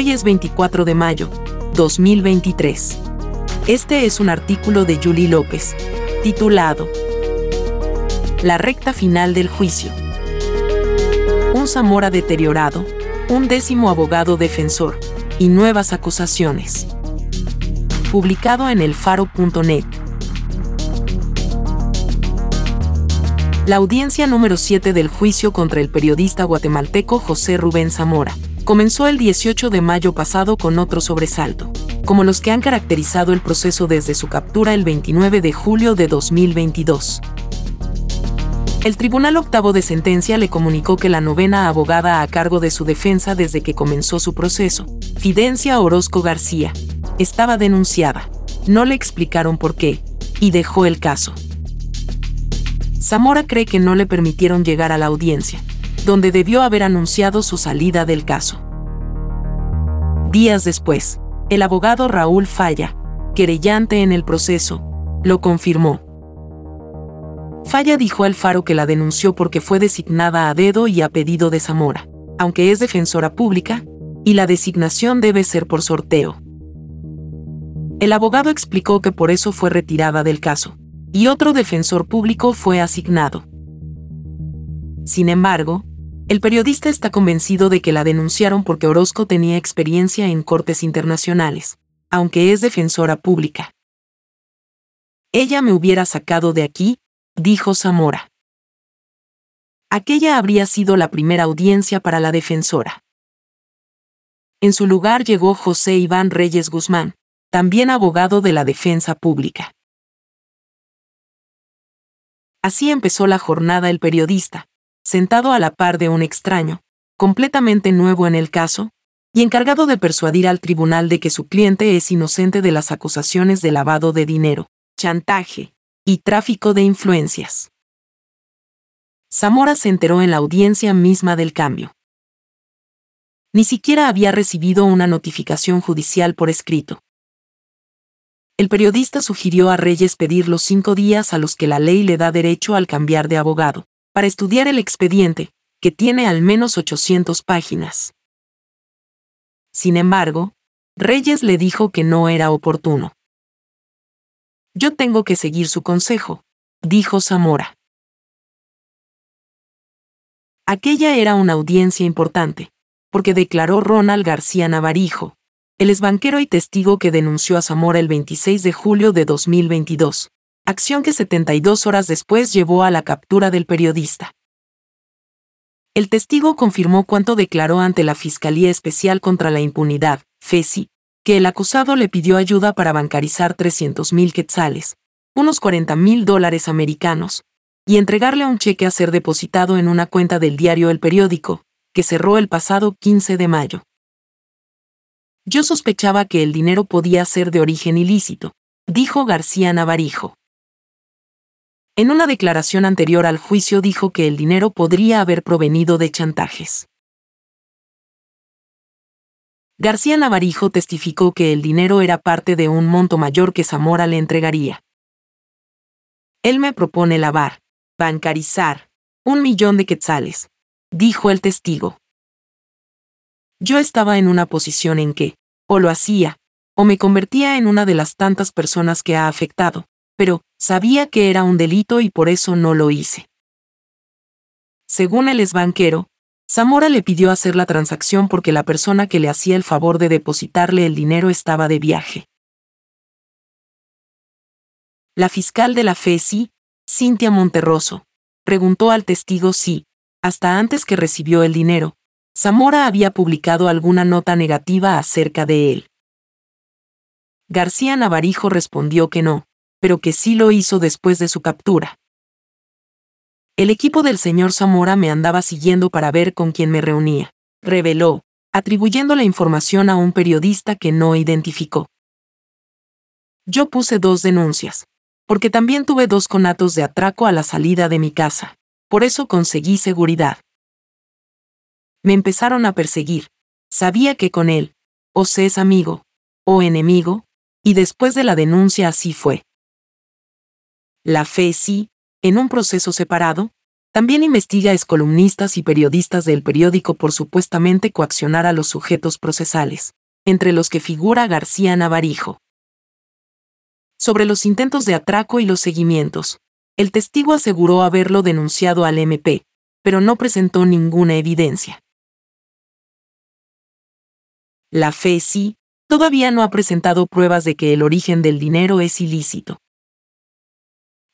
Hoy es 24 de mayo, 2023. Este es un artículo de Julie López, titulado La recta final del juicio. Un Zamora deteriorado, un décimo abogado defensor y nuevas acusaciones. Publicado en elfaro.net. La audiencia número 7 del juicio contra el periodista guatemalteco José Rubén Zamora comenzó el 18 de mayo pasado con otro sobresalto, como los que han caracterizado el proceso desde su captura el 29 de julio de 2022. El Tribunal Octavo de Sentencia le comunicó que la novena abogada a cargo de su defensa desde que comenzó su proceso, Fidencia Orozco García, estaba denunciada. No le explicaron por qué, y dejó el caso. Zamora cree que no le permitieron llegar a la audiencia, donde debió haber anunciado su salida del caso. Días después, el abogado Raúl Falla, querellante en el proceso, lo confirmó. Falla dijo al Faro que la denunció porque fue designada a dedo y a pedido de Zamora, aunque es defensora pública, y la designación debe ser por sorteo. El abogado explicó que por eso fue retirada del caso, y otro defensor público fue asignado. Sin embargo, el periodista está convencido de que la denunciaron porque Orozco tenía experiencia en cortes internacionales, aunque es defensora pública. Ella me hubiera sacado de aquí, dijo Zamora. Aquella habría sido la primera audiencia para la defensora. En su lugar llegó José Iván Reyes Guzmán, también abogado de la defensa pública. Así empezó la jornada el periodista, sentado a la par de un extraño, completamente nuevo en el caso, y encargado de persuadir al tribunal de que su cliente es inocente de las acusaciones de lavado de dinero, chantaje y tráfico de influencias. Zamora se enteró en la audiencia misma del cambio. Ni siquiera había recibido una notificación judicial por escrito. El periodista sugirió a Reyes pedir los cinco días a los que la ley le da derecho al cambiar de abogado, para estudiar el expediente, que tiene al menos 800 páginas. Sin embargo, Reyes le dijo que no era oportuno. Yo tengo que seguir su consejo, dijo Zamora. Aquella era una audiencia importante, porque declaró Ronald García Navarijo, el exbanquero y testigo que denunció a Zamora el 26 de julio de 2022, acción que 72 horas después llevó a la captura del periodista. El testigo confirmó cuanto declaró ante la Fiscalía Especial contra la Impunidad, FESI, que el acusado le pidió ayuda para bancarizar 300.000 quetzales, unos 40 mil dólares americanos, y entregarle un cheque a ser depositado en una cuenta del diario El Periódico, que cerró el pasado 15 de mayo. Yo sospechaba que el dinero podía ser de origen ilícito, dijo García Navarijo. En una declaración anterior al juicio dijo que el dinero podría haber provenido de chantajes. García Navarijo testificó que el dinero era parte de un monto mayor que Zamora le entregaría. Él me propone lavar, bancarizar, un millón de quetzales, dijo el testigo. Yo estaba en una posición en que, o lo hacía, o me convertía en una de las tantas personas que ha afectado, pero sabía que era un delito y por eso no lo hice. Según el exbanquero, Zamora le pidió hacer la transacción porque la persona que le hacía el favor de depositarle el dinero estaba de viaje. La fiscal de la FESI, Cintia Monterroso, preguntó al testigo si, hasta antes que recibió el dinero, Zamora había publicado alguna nota negativa acerca de él. García Navarijo respondió que no, pero que sí lo hizo después de su captura. El equipo del señor Zamora me andaba siguiendo para ver con quién me reunía, reveló, atribuyendo la información a un periodista que no identificó. Yo puse dos denuncias, porque también tuve dos conatos de atraco a la salida de mi casa. Por eso conseguí seguridad. Me empezaron a perseguir. Sabía que con él, o se es amigo, o enemigo, y después de la denuncia así fue. La fe sí, en un proceso separado, también investiga excolumnistas y periodistas del periódico por supuestamente coaccionar a los sujetos procesales, entre los que figura García Navarijo. Sobre los intentos de atraco y los seguimientos, el testigo aseguró haberlo denunciado al MP, pero no presentó ninguna evidencia. La FECI todavía no ha presentado pruebas de que el origen del dinero es ilícito.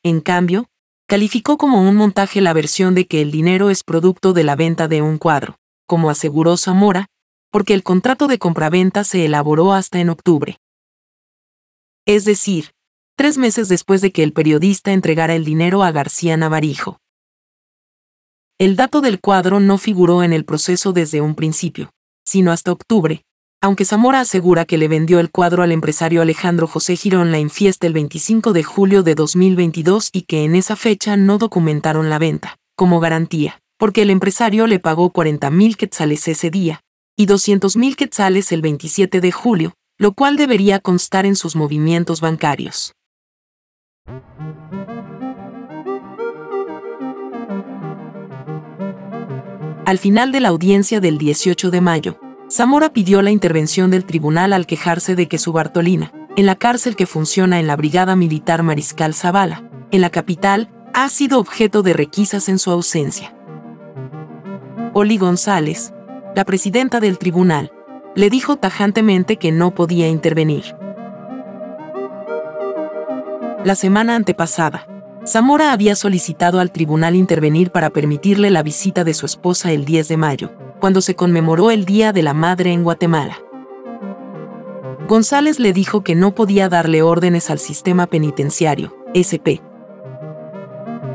En cambio, calificó como un montaje la versión de que el dinero es producto de la venta de un cuadro, como aseguró Zamora, porque el contrato de compraventa se elaboró hasta en octubre. Es decir, tres meses después de que el periodista entregara el dinero a García Navarijo. El dato del cuadro no figuró en el proceso desde un principio, sino hasta octubre, aunque Zamora asegura que le vendió el cuadro al empresario Alejandro José Girón la infiesta el 25 de julio de 2022 y que en esa fecha no documentaron la venta, como garantía, porque el empresario le pagó 40 mil quetzales ese día, y 200 mil quetzales el 27 de julio, lo cual debería constar en sus movimientos bancarios. Al final de la audiencia del 18 de mayo, Zamora pidió la intervención del tribunal al quejarse de que su Bartolina, en la cárcel que funciona en la Brigada Militar Mariscal Zavala, en la capital, ha sido objeto de requisas en su ausencia. Oli González, la presidenta del tribunal, le dijo tajantemente que no podía intervenir. La semana antepasada, Zamora había solicitado al tribunal intervenir para permitirle la visita de su esposa el 10 de mayo, cuando se conmemoró el Día de la Madre en Guatemala. González le dijo que no podía darle órdenes al sistema penitenciario, SP.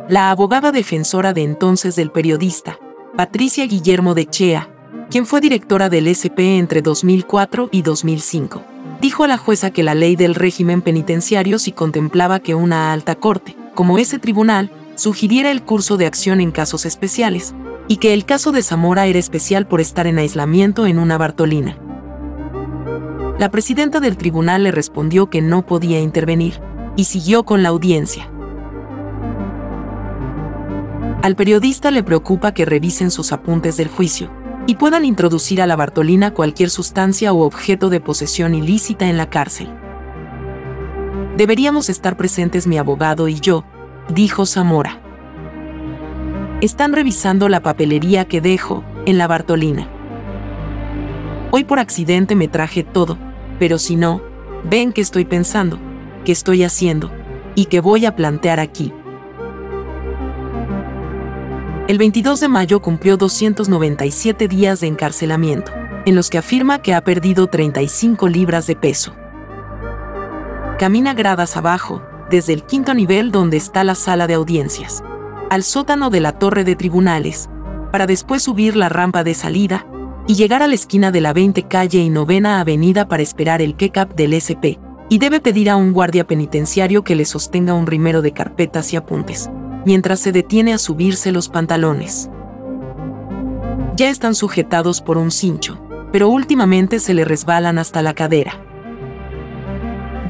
La abogada defensora de entonces del periodista, Patricia Guillermo de Chea, quien fue directora del SP entre 2004 y 2005, dijo a la jueza que la ley del régimen penitenciario sí contemplaba que una alta corte, como ese tribunal, sugiriera el curso de acción en casos especiales, y que el caso de Zamora era especial por estar en aislamiento en una Bartolina. La presidenta del tribunal le respondió que no podía intervenir, y siguió con la audiencia. Al periodista le preocupa que revisen sus apuntes del juicio, y puedan introducir a la Bartolina cualquier sustancia o objeto de posesión ilícita en la cárcel. Deberíamos estar presentes mi abogado y yo, dijo Zamora. Están revisando la papelería que dejo en la Bartolina. Hoy por accidente me traje todo, pero si no, ven qué estoy pensando, qué estoy haciendo y qué voy a plantear aquí. El 22 de mayo cumplió 297 días de encarcelamiento, en los que afirma que ha perdido 35 libras de peso. Camina gradas abajo, desde el quinto nivel donde está la sala de audiencias, al sótano de la torre de tribunales, para después subir la rampa de salida y llegar a la esquina de la 20 calle y novena avenida para esperar el check-up del SP, y debe pedir a un guardia penitenciario que le sostenga un rimero de carpetas y apuntes, mientras se detiene a subirse los pantalones. Ya están sujetados por un cincho, pero últimamente se le resbalan hasta la cadera.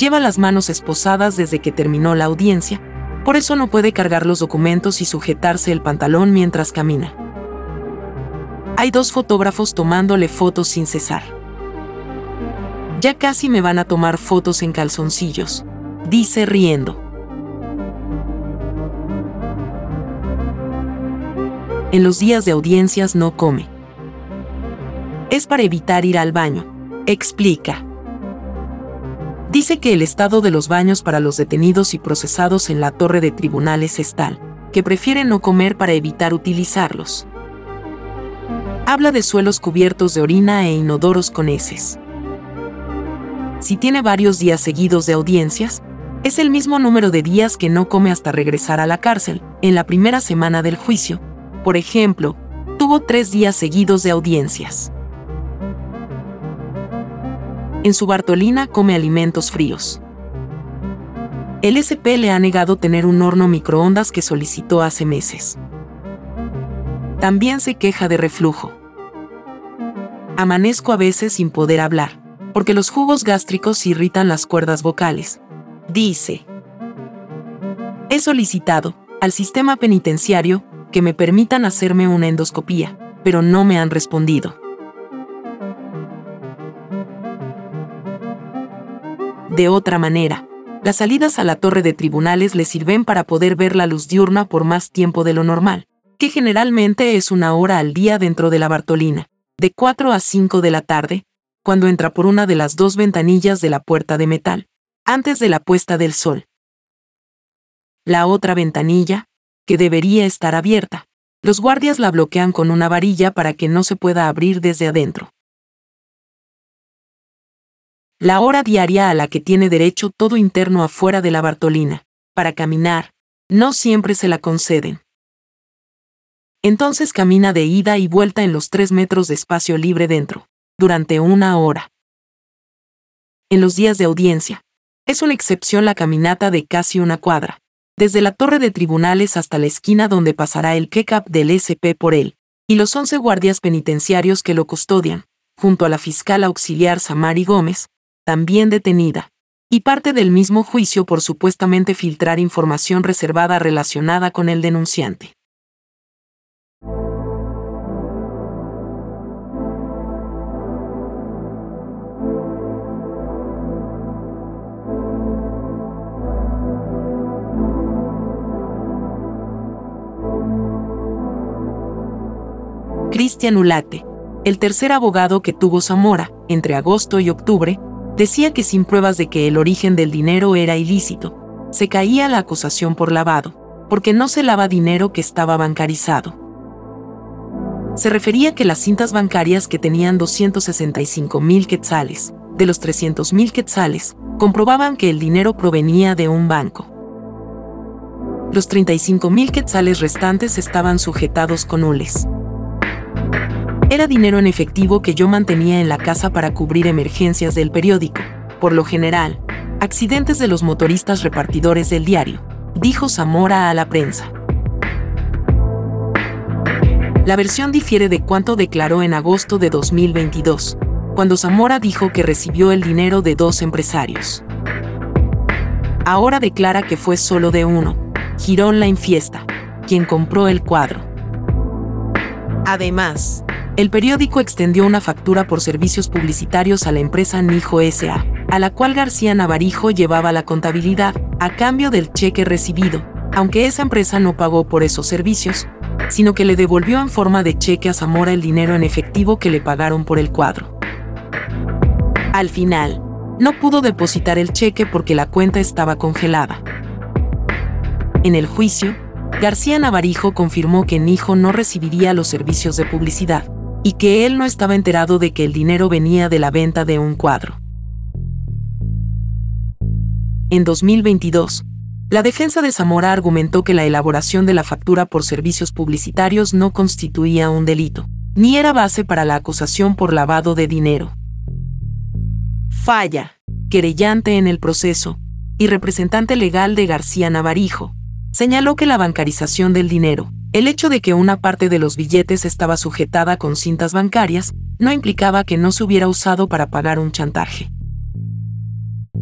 Lleva las manos esposadas desde que terminó la audiencia, por eso no puede cargar los documentos y sujetarse el pantalón mientras camina. Hay dos fotógrafos tomándole fotos sin cesar. Ya casi me van a tomar fotos en calzoncillos, dice riendo. En los días de audiencias no come. Es para evitar ir al baño, explica dice que el estado de los baños para los detenidos y procesados en la torre de tribunales es tal, que prefiere no comer para evitar utilizarlos. Habla de suelos cubiertos de orina e inodoros con heces. Si tiene varios días seguidos de audiencias, es el mismo número de días que no come hasta regresar a la cárcel, en la primera semana del juicio. Por ejemplo, tuvo tres días seguidos de audiencias. En su Bartolina come alimentos fríos. El SP le ha negado tener un horno microondas que solicitó hace meses. También se queja de reflujo. Amanezco a veces sin poder hablar, porque los jugos gástricos irritan las cuerdas vocales. Dice. He solicitado al sistema penitenciario que me permitan hacerme una endoscopía, pero no me han respondido. De otra manera, las salidas a la torre de tribunales le sirven para poder ver la luz diurna por más tiempo de lo normal, que generalmente es una hora al día dentro de la Bartolina, de 4 a 5 de la tarde, cuando entra por una de las dos ventanillas de la puerta de metal, antes de la puesta del sol. La otra ventanilla, que debería estar abierta, los guardias la bloquean con una varilla para que no se pueda abrir desde adentro la hora diaria a la que tiene derecho todo interno afuera de la Bartolina, para caminar, no siempre se la conceden. Entonces camina de ida y vuelta en los tres metros de espacio libre dentro, durante una hora. En los días de audiencia, es una excepción la caminata de casi una cuadra, desde la torre de tribunales hasta la esquina donde pasará el check-up del SP por él, y los once guardias penitenciarios que lo custodian, junto a la fiscal auxiliar Samari Gómez, también detenida, y parte del mismo juicio por supuestamente filtrar información reservada relacionada con el denunciante. Cristian Ulate, el tercer abogado que tuvo Zamora, entre agosto y octubre, decía que sin pruebas de que el origen del dinero era ilícito, se caía la acusación por lavado, porque no se lava dinero que estaba bancarizado. Se refería que las cintas bancarias que tenían 265 mil quetzales, de los 300 mil quetzales, comprobaban que el dinero provenía de un banco. Los 35 mil quetzales restantes estaban sujetados con hules. Era dinero en efectivo que yo mantenía en la casa para cubrir emergencias del periódico, por lo general, accidentes de los motoristas repartidores del diario, dijo Zamora a la prensa. La versión difiere de cuánto declaró en agosto de 2022, cuando Zamora dijo que recibió el dinero de dos empresarios. Ahora declara que fue solo de uno, Girón La Infiesta, quien compró el cuadro. Además, el periódico extendió una factura por servicios publicitarios a la empresa Nijo SA, a la cual García Navarijo llevaba la contabilidad, a cambio del cheque recibido, aunque esa empresa no pagó por esos servicios, sino que le devolvió en forma de cheque a Zamora el dinero en efectivo que le pagaron por el cuadro. Al final, no pudo depositar el cheque porque la cuenta estaba congelada. En el juicio, García Navarijo confirmó que Nijo no recibiría los servicios de publicidad, y que él no estaba enterado de que el dinero venía de la venta de un cuadro. En 2022, la defensa de Zamora argumentó que la elaboración de la factura por servicios publicitarios no constituía un delito, ni era base para la acusación por lavado de dinero. Falla, querellante en el proceso, y representante legal de García Navarijo, señaló que la bancarización del dinero, el hecho de que una parte de los billetes estaba sujetada con cintas bancarias no implicaba que no se hubiera usado para pagar un chantaje.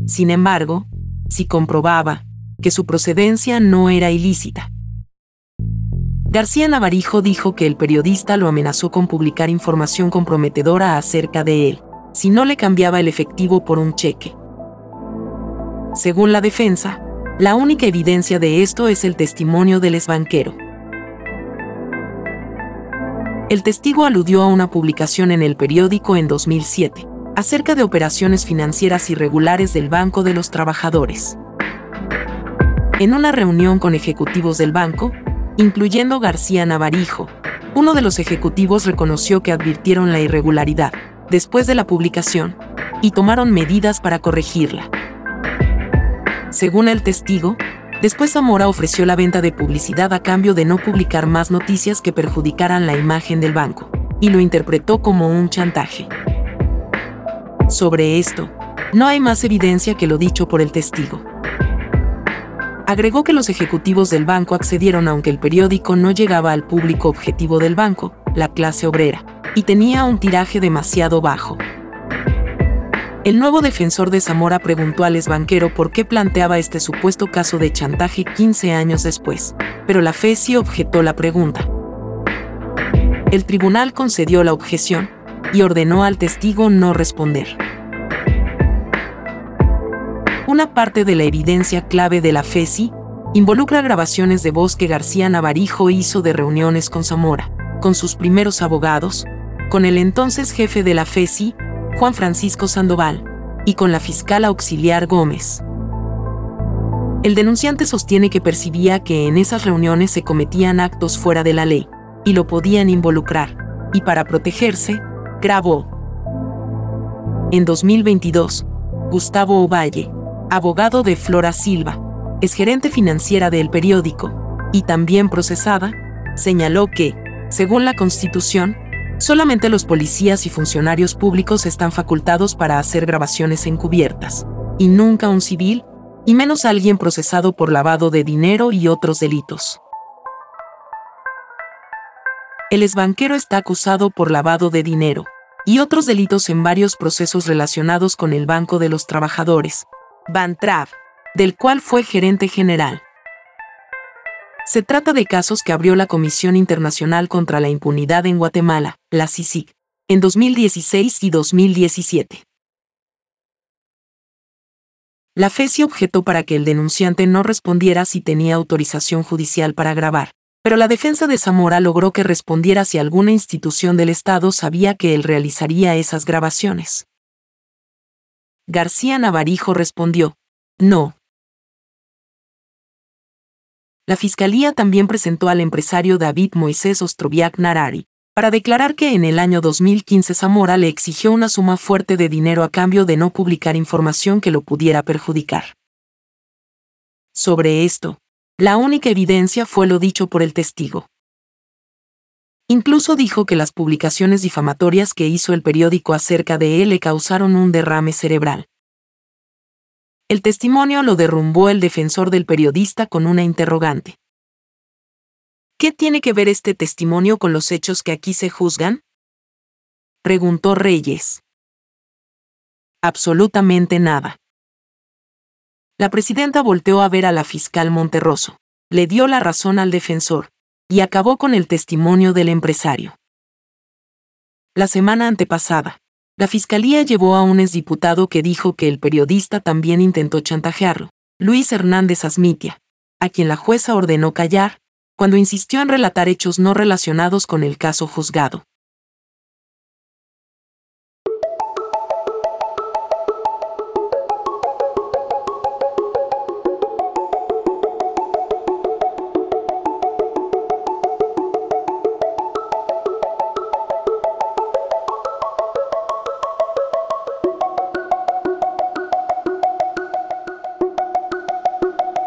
Sin embargo, si comprobaba que su procedencia no era ilícita. García Navarijo dijo que el periodista lo amenazó con publicar información comprometedora acerca de él, si no le cambiaba el efectivo por un cheque. Según la defensa, la única evidencia de esto es el testimonio del exbanquero el testigo aludió a una publicación en el periódico en 2007, acerca de operaciones financieras irregulares del Banco de los Trabajadores. En una reunión con ejecutivos del banco, incluyendo García Navarijo, uno de los ejecutivos reconoció que advirtieron la irregularidad, después de la publicación, y tomaron medidas para corregirla. Según el testigo, Después Zamora ofreció la venta de publicidad a cambio de no publicar más noticias que perjudicaran la imagen del banco, y lo interpretó como un chantaje. Sobre esto, no hay más evidencia que lo dicho por el testigo. Agregó que los ejecutivos del banco accedieron aunque el periódico no llegaba al público objetivo del banco, la clase obrera, y tenía un tiraje demasiado bajo. El nuevo defensor de Zamora preguntó al exbanquero por qué planteaba este supuesto caso de chantaje 15 años después, pero la FESI objetó la pregunta. El tribunal concedió la objeción y ordenó al testigo no responder. Una parte de la evidencia clave de la FESI involucra grabaciones de voz que García Navarijo hizo de reuniones con Zamora, con sus primeros abogados, con el entonces jefe de la FESI, Juan Francisco Sandoval, y con la fiscal auxiliar Gómez. El denunciante sostiene que percibía que en esas reuniones se cometían actos fuera de la ley, y lo podían involucrar, y para protegerse, grabó. En 2022, Gustavo Ovalle, abogado de Flora Silva, es gerente financiera del periódico, y también procesada, señaló que, según la Constitución, solamente los policías y funcionarios públicos están facultados para hacer grabaciones encubiertas, y nunca un civil, y menos alguien procesado por lavado de dinero y otros delitos. El exbanquero está acusado por lavado de dinero y otros delitos en varios procesos relacionados con el Banco de los Trabajadores, Bantrav, del cual fue gerente general. Se trata de casos que abrió la Comisión Internacional contra la Impunidad en Guatemala, la CICIG, en 2016 y 2017. La FESI objetó para que el denunciante no respondiera si tenía autorización judicial para grabar, pero la defensa de Zamora logró que respondiera si alguna institución del Estado sabía que él realizaría esas grabaciones. García Navarijo respondió, no. La Fiscalía también presentó al empresario David Moisés Ostroviak Narari, para declarar que en el año 2015 Zamora le exigió una suma fuerte de dinero a cambio de no publicar información que lo pudiera perjudicar. Sobre esto, la única evidencia fue lo dicho por el testigo. Incluso dijo que las publicaciones difamatorias que hizo el periódico acerca de él le causaron un derrame cerebral. El testimonio lo derrumbó el defensor del periodista con una interrogante. ¿Qué tiene que ver este testimonio con los hechos que aquí se juzgan? Preguntó Reyes. Absolutamente nada. La presidenta volteó a ver a la fiscal Monterroso, le dio la razón al defensor, y acabó con el testimonio del empresario. La semana antepasada, la fiscalía llevó a un exdiputado que dijo que el periodista también intentó chantajearlo, Luis Hernández Asmitia, a quien la jueza ordenó callar, cuando insistió en relatar hechos no relacionados con el caso juzgado.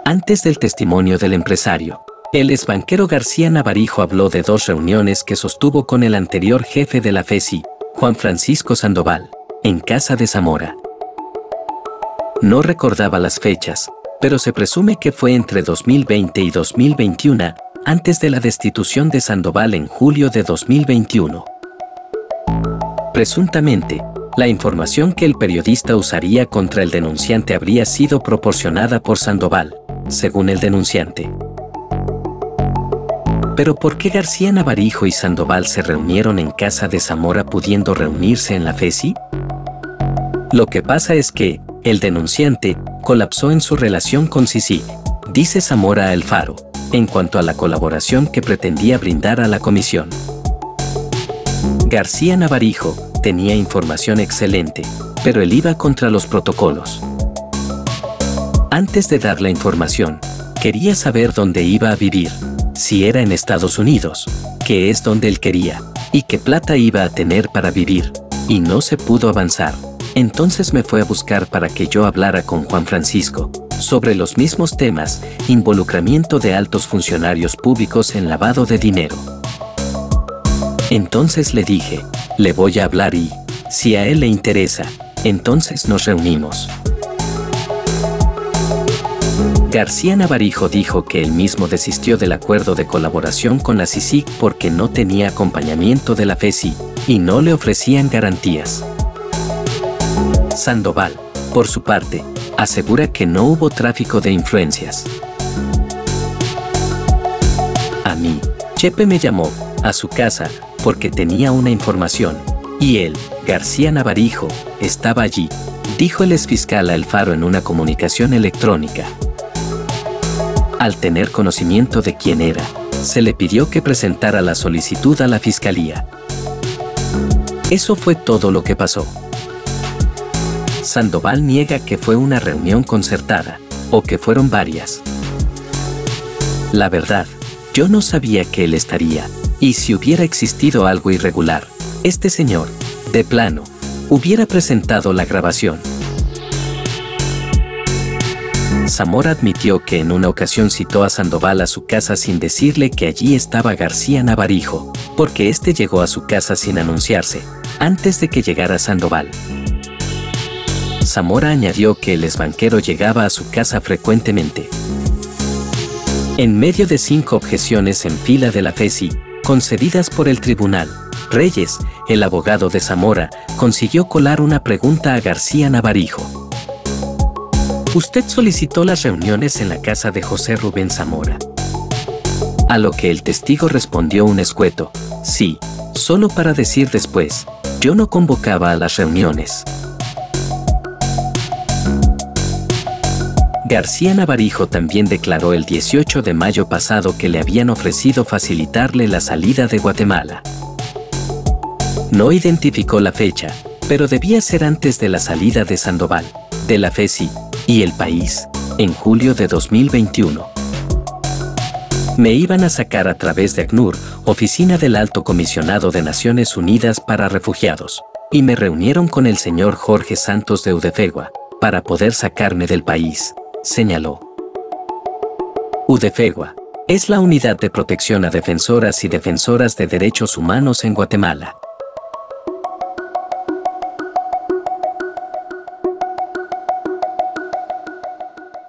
Antes del testimonio del empresario, el exbanquero García Navarijo habló de dos reuniones que sostuvo con el anterior jefe de la FESI, Juan Francisco Sandoval, en casa de Zamora. No recordaba las fechas, pero se presume que fue entre 2020 y 2021, antes de la destitución de Sandoval en julio de 2021. Presuntamente, la información que el periodista usaría contra el denunciante habría sido proporcionada por Sandoval, según el denunciante. Pero ¿por qué García Navarijo y Sandoval se reunieron en casa de Zamora pudiendo reunirse en la FESI? Lo que pasa es que, el denunciante, colapsó en su relación con Sisi, dice Zamora a El Faro, en cuanto a la colaboración que pretendía brindar a la comisión. García Navarijo tenía información excelente, pero él iba contra los protocolos. Antes de dar la información, quería saber dónde iba a vivir, si era en Estados Unidos, que es donde él quería, y qué plata iba a tener para vivir, y no se pudo avanzar. Entonces me fue a buscar para que yo hablara con Juan Francisco sobre los mismos temas, involucramiento de altos funcionarios públicos en lavado de dinero. Entonces le dije, le voy a hablar y, si a él le interesa, Entonces nos reunimos. García Navarijo dijo que él mismo desistió del acuerdo de colaboración con la CICIC porque no tenía acompañamiento de la FESI y no le ofrecían garantías. Sandoval, por su parte, asegura que no hubo tráfico de influencias. A mí, Chepe me llamó a su casa porque tenía una información, y él, García Navarijo, estaba allí, dijo el exfiscal a El Faro en una comunicación electrónica. Al tener conocimiento de quién era, se le pidió que presentara la solicitud a la fiscalía. Eso fue todo lo que pasó. Sandoval niega que fue una reunión concertada, o que fueron varias. La verdad, yo no sabía que él estaría, y si hubiera existido algo irregular, este señor, de plano, hubiera presentado la grabación. Zamora admitió que en una ocasión citó a Sandoval a su casa sin decirle que allí estaba García Navarijo, porque éste llegó a su casa sin anunciarse, antes de que llegara Sandoval. Zamora añadió que el exbanquero llegaba a su casa frecuentemente. En medio de cinco objeciones en fila de la FESI, concedidas por el tribunal, Reyes, el abogado de Zamora, consiguió colar una pregunta a García Navarijo. Usted solicitó las reuniones en la casa de José Rubén Zamora. A lo que el testigo respondió un escueto, sí, solo para decir después, yo no convocaba a las reuniones. García Navarijo también declaró el 18 de mayo pasado que le habían ofrecido facilitarle la salida de Guatemala. No identificó la fecha, pero debía ser antes de la salida de Sandoval, de la FESI y el país, en julio de 2021. Me iban a sacar a través de ACNUR, Oficina del Alto Comisionado de Naciones Unidas para Refugiados, y me reunieron con el señor Jorge Santos de Udefegua, para poder sacarme del país, señaló. UDEFEGUA es la unidad de protección a defensoras y defensoras de derechos humanos en Guatemala.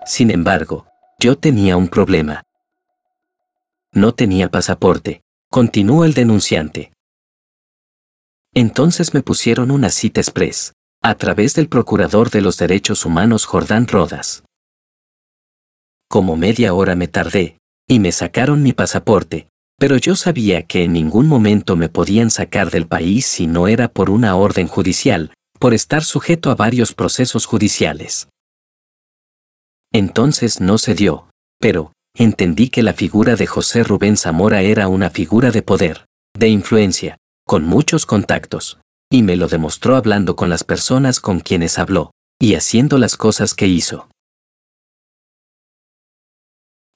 Sin embargo, yo tenía un problema. No tenía pasaporte, continuó el denunciante. Entonces me pusieron una cita express, a través del Procurador de los Derechos Humanos Jordán Rodas. Como media hora me tardé, y me sacaron mi pasaporte, pero yo sabía que en ningún momento me podían sacar del país si no era por una orden judicial, por estar sujeto a varios procesos judiciales. Entonces no se dio, pero, entendí que la figura de José Rubén Zamora era una figura de poder, de influencia, con muchos contactos, y me lo demostró hablando con las personas con quienes habló, y haciendo las cosas que hizo.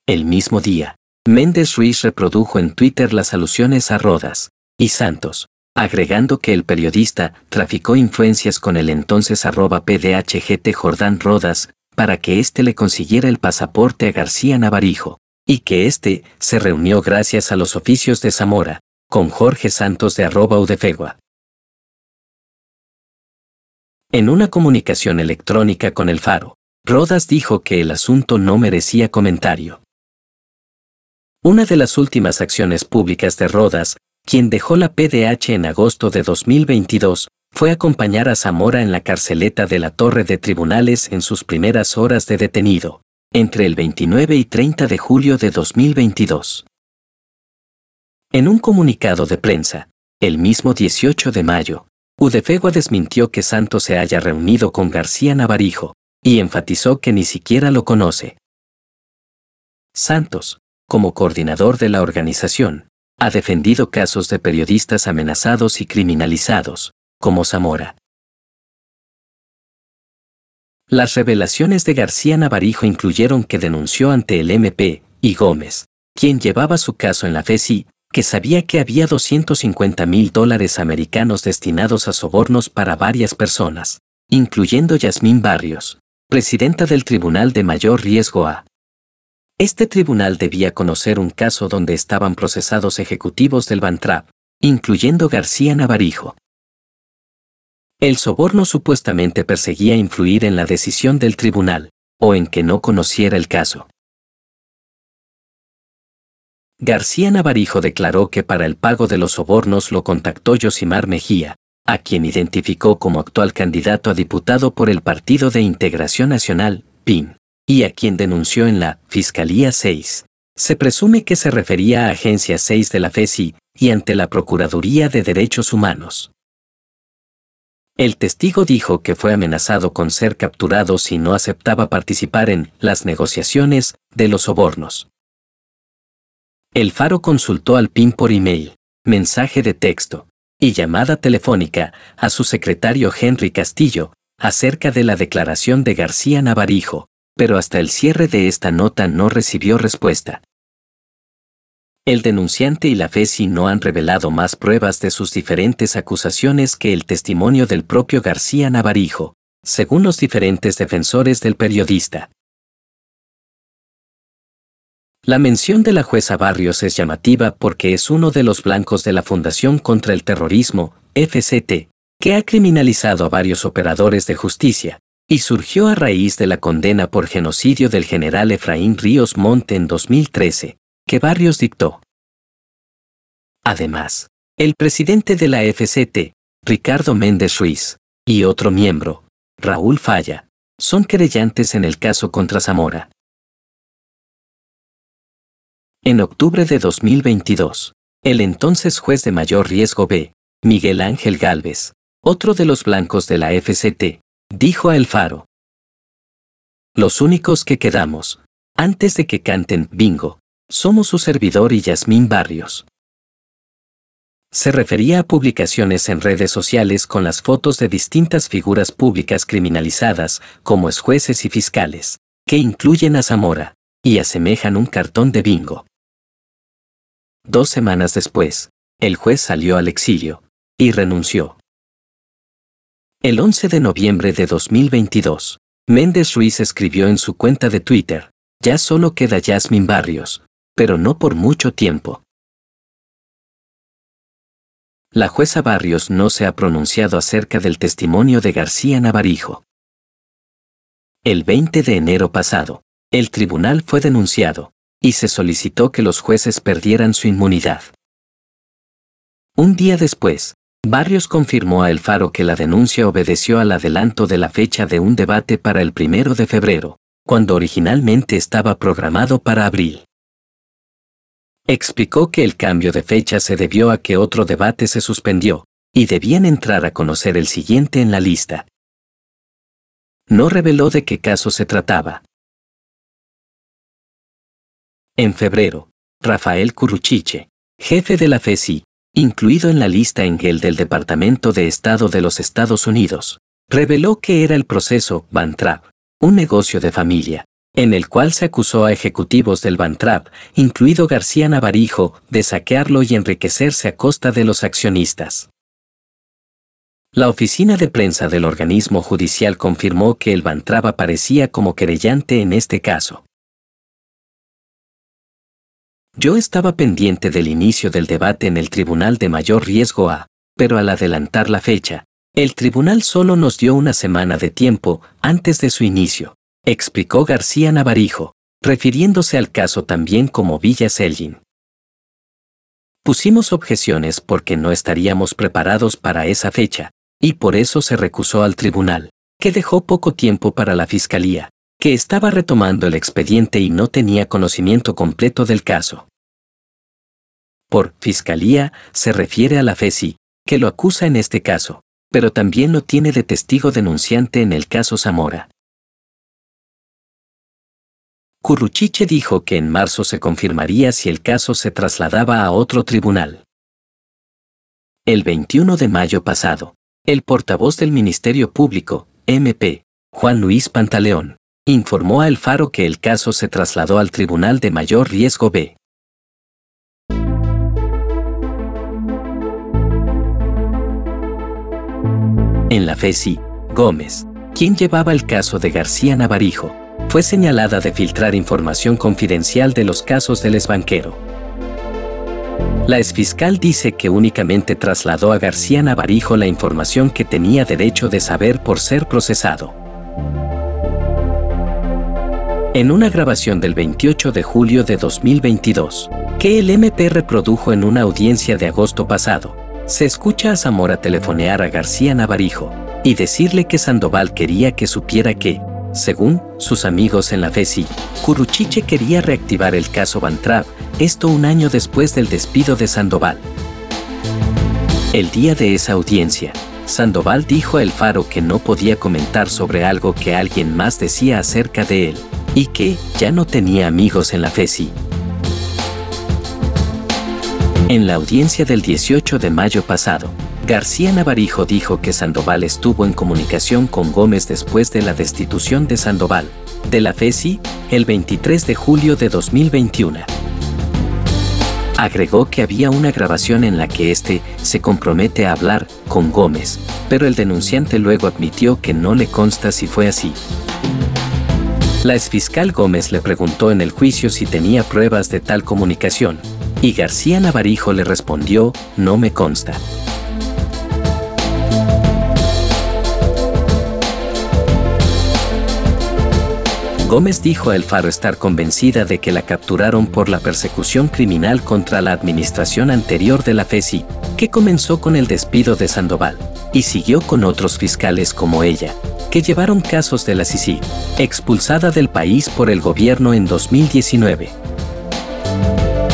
El mismo día, Méndez Ruiz reprodujo en Twitter las alusiones a Rodas y Santos, agregando que el periodista traficó influencias con el entonces arroba PDHGT Jordán Rodas para que éste le consiguiera el pasaporte a García Navarijo, y que éste se reunió gracias a los oficios de Zamora, con Jorge Santos de arroba Udefegua. En una comunicación electrónica con el Faro, Rodas dijo que el asunto no merecía comentario. Una de las últimas acciones públicas de Rodas, quien dejó la PDH en agosto de 2022, fue acompañar a Zamora en la carceleta de la Torre de Tribunales en sus primeras horas de detenido, entre el 29 y 30 de julio de 2022. En un comunicado de prensa, el mismo 18 de mayo, Udefegua desmintió que Santos se haya reunido con García Navarijo, y enfatizó que ni siquiera lo conoce. Santos, como coordinador de la organización, ha defendido casos de periodistas amenazados y criminalizados, como Zamora. Las revelaciones de García Navarijo incluyeron que denunció ante el MP y Gómez, quien llevaba su caso en la FESI, que sabía que había 250 mil dólares americanos destinados a sobornos para varias personas, incluyendo Yasmín Barrios, presidenta del Tribunal de Mayor Riesgo A. Este tribunal debía conocer un caso donde estaban procesados ejecutivos del Bantrap, incluyendo García Navarijo. El soborno supuestamente perseguía influir en la decisión del tribunal, o en que no conociera el caso. García Navarijo declaró que para el pago de los sobornos lo contactó Yosimar Mejía, a quien identificó como actual candidato a diputado por el Partido de Integración Nacional, PIN, y a quien denunció en la Fiscalía 6. Se presume que se refería a Agencia 6 de la FESI y ante la Procuraduría de Derechos Humanos. El testigo dijo que fue amenazado con ser capturado si no aceptaba participar en las negociaciones de los sobornos. El Faro consultó al PIN por email, mensaje de texto y llamada telefónica a su secretario Henry Castillo acerca de la declaración de García Navarijo, pero hasta el cierre de esta nota no recibió respuesta. El denunciante y la FESI no han revelado más pruebas de sus diferentes acusaciones que el testimonio del propio García Navarijo, según los diferentes defensores del periodista. La mención de la jueza Barrios es llamativa porque es uno de los blancos de la Fundación contra el Terrorismo, FCT, que ha criminalizado a varios operadores de justicia, y surgió a raíz de la condena por genocidio del general Efraín Ríos Monte en 2013, que Barrios dictó. Además, el presidente de la FCT, Ricardo Méndez Ruiz, y otro miembro, Raúl Falla, son querellantes en el caso contra Zamora. En octubre de 2022, el entonces juez de mayor riesgo B, Miguel Ángel Galvez, otro de los blancos de la FCT, dijo a El Faro. Los únicos que quedamos, antes de que canten bingo, somos su servidor y Yasmín Barrios. Se refería a publicaciones en redes sociales con las fotos de distintas figuras públicas criminalizadas, como es jueces y fiscales, que incluyen a Zamora, y asemejan un cartón de bingo. Dos semanas después, el juez salió al exilio, y renunció. El 11 de noviembre de 2022, Méndez Ruiz escribió en su cuenta de Twitter, ya solo queda Jasmine Barrios, pero no por mucho tiempo. La jueza Barrios no se ha pronunciado acerca del testimonio de García Navarijo. El 20 de enero pasado, el tribunal fue denunciado, y se solicitó que los jueces perdieran su inmunidad. Un día después, Barrios confirmó a El Faro que la denuncia obedeció al adelanto de la fecha de un debate para el primero de febrero, cuando originalmente estaba programado para abril. Explicó que el cambio de fecha se debió a que otro debate se suspendió, y debían entrar a conocer el siguiente en la lista. No reveló de qué caso se trataba. En febrero, Rafael Curruchiche, jefe de la FESI, incluido en la lista Engel del Departamento de Estado de los Estados Unidos, reveló que era el proceso Bantrap, un negocio de familia, en el cual se acusó a ejecutivos del Bantrap, incluido García Navarijo, de saquearlo y enriquecerse a costa de los accionistas. La oficina de prensa del organismo judicial confirmó que el Bantrap aparecía como querellante en este caso. Yo estaba pendiente del inicio del debate en el tribunal de mayor riesgo A, pero al adelantar la fecha, el tribunal solo nos dio una semana de tiempo antes de su inicio explicó García Navarijo, refiriéndose al caso también como Villa Selgin. Pusimos objeciones porque no estaríamos preparados para esa fecha, y por eso se recusó al tribunal, que dejó poco tiempo para la fiscalía, que estaba retomando el expediente y no tenía conocimiento completo del caso. Por fiscalía se refiere a la FESI, que lo acusa en este caso, pero también lo tiene de testigo denunciante en el caso Zamora. Curruchiche dijo que en marzo se confirmaría si el caso se trasladaba a otro tribunal. El 21 de mayo pasado, el portavoz del Ministerio Público, MP, Juan Luis Pantaleón, informó a El Faro que el caso se trasladó al Tribunal de Mayor Riesgo B. En la FESI, Gómez, quien llevaba el caso de García Navarijo, fue señalada de filtrar información confidencial de los casos del exbanquero. La exfiscal dice que únicamente trasladó a García Navarijo la información que tenía derecho de saber por ser procesado. En una grabación del 28 de julio de 2022, que el MP reprodujo en una audiencia de agosto pasado, se escucha a Zamora telefonear a García Navarijo y decirle que Sandoval quería que supiera que, según sus amigos en la FESI, Curuchiche quería reactivar el caso Bantrap, esto un año después del despido de Sandoval. El día de esa audiencia, Sandoval dijo a El Faro que no podía comentar sobre algo que alguien más decía acerca de él, y que ya no tenía amigos en la FESI. En la audiencia del 18 de mayo pasado, García Navarijo dijo que Sandoval estuvo en comunicación con Gómez después de la destitución de Sandoval, de la FESI, el 23 de julio de 2021. Agregó que había una grabación en la que éste se compromete a hablar con Gómez, pero el denunciante luego admitió que no le consta si fue así. La exfiscal Gómez le preguntó en el juicio si tenía pruebas de tal comunicación, y García Navarijo le respondió, no me consta. Gómez dijo a El Faro estar convencida de que la capturaron por la persecución criminal contra la administración anterior de la FESI, que comenzó con el despido de Sandoval, y siguió con otros fiscales como ella, que llevaron casos de la CICI, expulsada del país por el gobierno en 2019.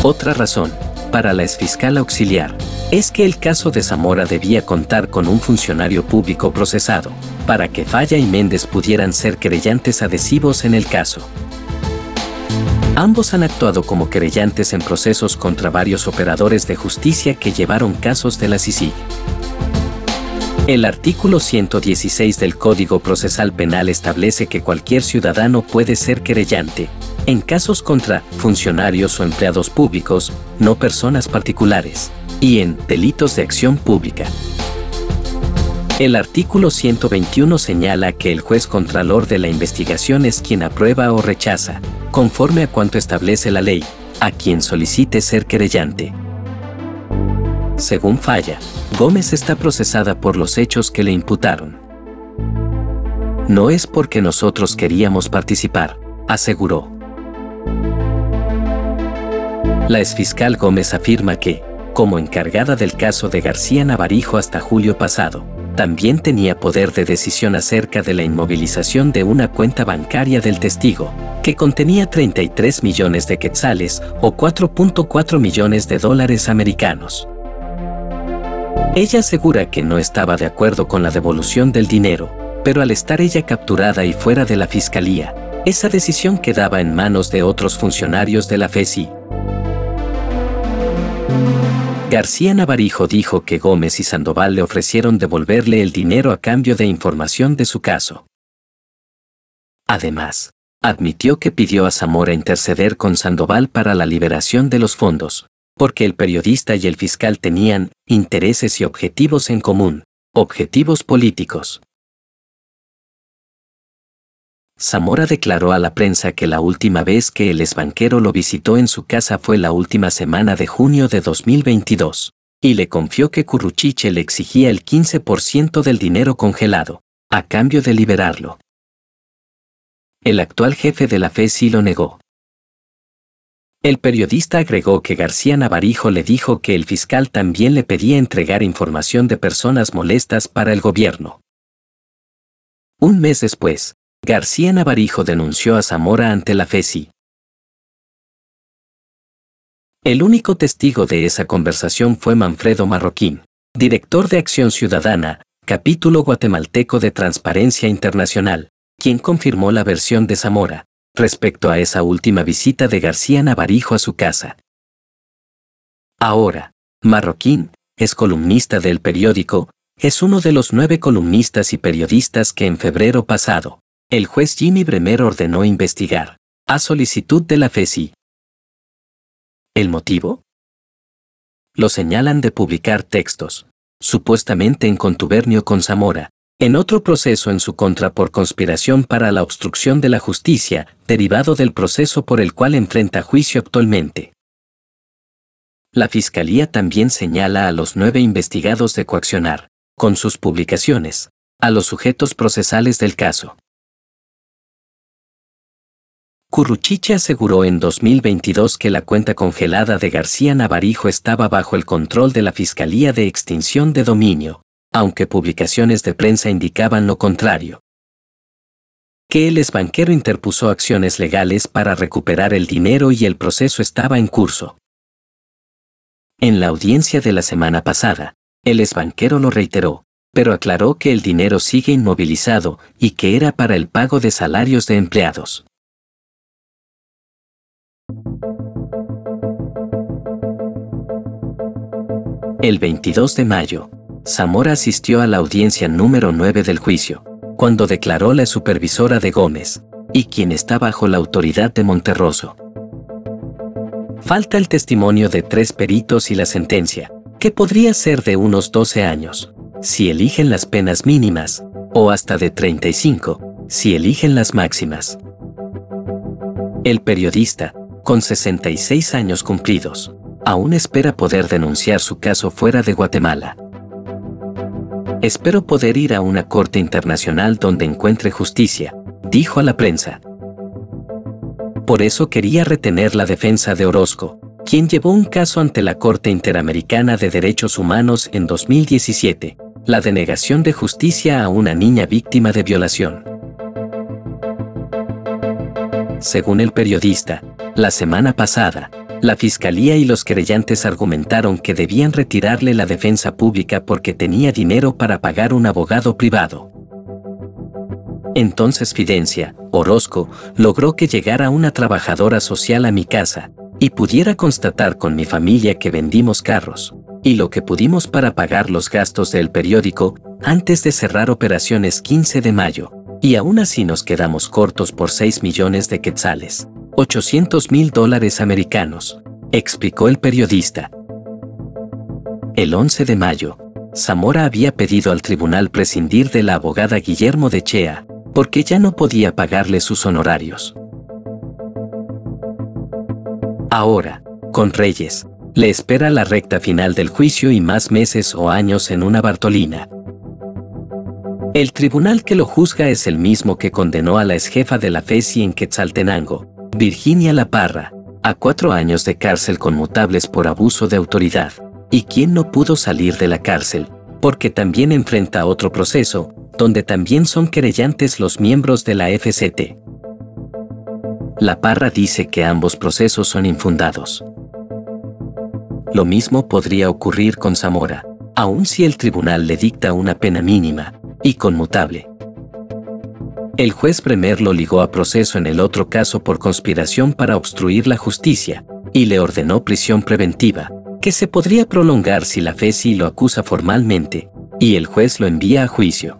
Otra razón, para la exfiscal auxiliar, es que el caso de Zamora debía contar con un funcionario público procesado, para que Falla y Méndez pudieran ser querellantes adhesivos en el caso. Ambos han actuado como querellantes en procesos contra varios operadores de justicia que llevaron casos de la CICIG. El artículo 116 del Código Procesal Penal establece que cualquier ciudadano puede ser querellante, en casos contra funcionarios o empleados públicos, no personas particulares, y en delitos de acción pública. El artículo 121 señala que el juez contralor de la investigación es quien aprueba o rechaza, conforme a cuanto establece la ley, a quien solicite ser querellante. Según Falla, Gómez está procesada por los hechos que le imputaron. No es porque nosotros queríamos participar, aseguró. La exfiscal Gómez afirma que, como encargada del caso de García Navarijo hasta julio pasado, también tenía poder de decisión acerca de la inmovilización de una cuenta bancaria del testigo, que contenía 33 millones de quetzales o 4.4 millones de dólares americanos. Ella asegura que no estaba de acuerdo con la devolución del dinero, pero al estar ella capturada y fuera de la fiscalía, esa decisión quedaba en manos de otros funcionarios de la FESI, García Navarijo dijo que Gómez y Sandoval le ofrecieron devolverle el dinero a cambio de información de su caso. Además, admitió que pidió a Zamora interceder con Sandoval para la liberación de los fondos, porque el periodista y el fiscal tenían intereses y objetivos en común, objetivos políticos. Zamora declaró a la prensa que la última vez que el exbanquero lo visitó en su casa fue la última semana de junio de 2022, y le confió que Curruchiche le exigía el 15% del dinero congelado, a cambio de liberarlo. El actual jefe de la FE sí lo negó. El periodista agregó que García Navarijo le dijo que el fiscal también le pedía entregar información de personas molestas para el gobierno. Un mes después, García Navarijo denunció a Zamora ante la FESI. El único testigo de esa conversación fue Manfredo Marroquín, director de Acción Ciudadana, capítulo guatemalteco de Transparencia Internacional, quien confirmó la versión de Zamora respecto a esa última visita de García Navarijo a su casa. Ahora, Marroquín es columnista del periódico, es uno de los nueve columnistas y periodistas que en febrero pasado el juez Jimmy Bremer ordenó investigar, a solicitud de la FESI. ¿El motivo? Lo señalan de publicar textos, supuestamente en contubernio con Zamora, en otro proceso en su contra por conspiración para la obstrucción de la justicia, derivado del proceso por el cual enfrenta juicio actualmente. la Fiscalía también señala a los nueve investigados de coaccionar, con sus publicaciones, a los sujetos procesales del caso. Curruchiche aseguró en 2022 que la cuenta congelada de García Navarijo estaba bajo el control de la Fiscalía de Extinción de Dominio, aunque publicaciones de prensa indicaban lo contrario. Que el exbanquero interpuso acciones legales para recuperar el dinero y el proceso estaba en curso. En la audiencia de la semana pasada, el exbanquero lo reiteró, pero aclaró que el dinero sigue inmovilizado y que era para el pago de salarios de empleados. El 22 de mayo, Zamora asistió a la audiencia número 9 del juicio, cuando declaró la supervisora de Gómez, y quien está bajo la autoridad de Monterroso. Falta el testimonio de tres peritos y la sentencia, que podría ser de unos 12 años, si eligen las penas mínimas, o hasta de 35, si eligen las máximas. El periodista, con 66 años cumplidos, aún espera poder denunciar su caso fuera de Guatemala. Espero poder ir a una corte internacional donde encuentre justicia, dijo a la prensa. Por eso quería retener la defensa de Orozco, quien llevó un caso ante la Corte Interamericana de Derechos Humanos en 2017, la denegación de justicia a una niña víctima de violación. Según el periodista, la semana pasada, la fiscalía y los querellantes argumentaron que debían retirarle la defensa pública porque tenía dinero para pagar un abogado privado. Entonces Fidencia, Orozco, logró que llegara una trabajadora social a mi casa y pudiera constatar con mi familia que vendimos carros y lo que pudimos para pagar los gastos del periódico antes de cerrar operaciones 15 de mayo, y aún así nos quedamos cortos por 6 millones de quetzales. 800 mil dólares americanos, explicó el periodista. El 11 de mayo, Zamora había pedido al tribunal prescindir de la abogada Guillermo de Chea, porque ya no podía pagarle sus honorarios. Ahora, con Reyes, le espera la recta final del juicio y más meses o años en una Bartolina. El tribunal que lo juzga es el mismo que condenó a la exjefa de la FESI en Quetzaltenango, Virginia La Parra, a cuatro años de cárcel conmutables por abuso de autoridad, y quien no pudo salir de la cárcel, porque también enfrenta otro proceso, donde también son querellantes los miembros de la FCT. La Parra dice que ambos procesos son infundados. Lo mismo podría ocurrir con Zamora, aun si el tribunal le dicta una pena mínima y conmutable. El juez Bremer lo ligó a proceso en el otro caso por conspiración para obstruir la justicia, y le ordenó prisión preventiva, que se podría prolongar si la FESI lo acusa formalmente, y el juez lo envía a juicio.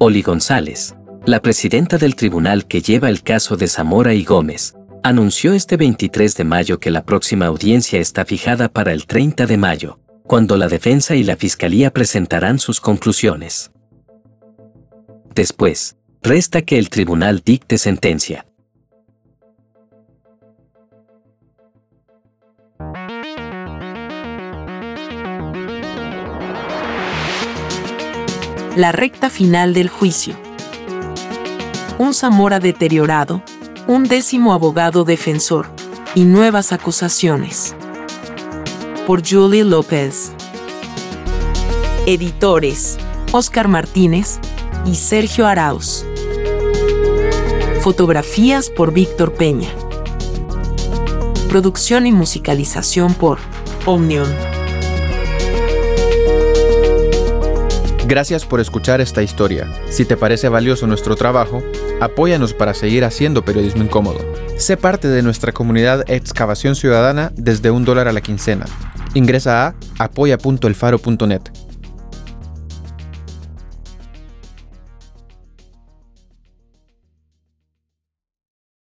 Oli González, la presidenta del tribunal que lleva el caso de Zamora y Gómez, anunció este 23 de mayo que la próxima audiencia está fijada para el 30 de mayo, cuando la defensa y la fiscalía presentarán sus conclusiones. Después, resta que el tribunal dicte sentencia. La recta final del juicio. Un Zamora deteriorado, un décimo abogado defensor y nuevas acusaciones. Por Julie López. Editores: Oscar Martínez, y Sergio Arauz. Fotografías por Víctor Peña. Producción y musicalización por Omnium. Gracias por escuchar esta historia. Si te parece valioso nuestro trabajo, apóyanos para seguir haciendo periodismo incómodo. Sé parte de nuestra comunidad Excavación Ciudadana desde un dólar a la quincena. Ingresa a apoya.elfaro.net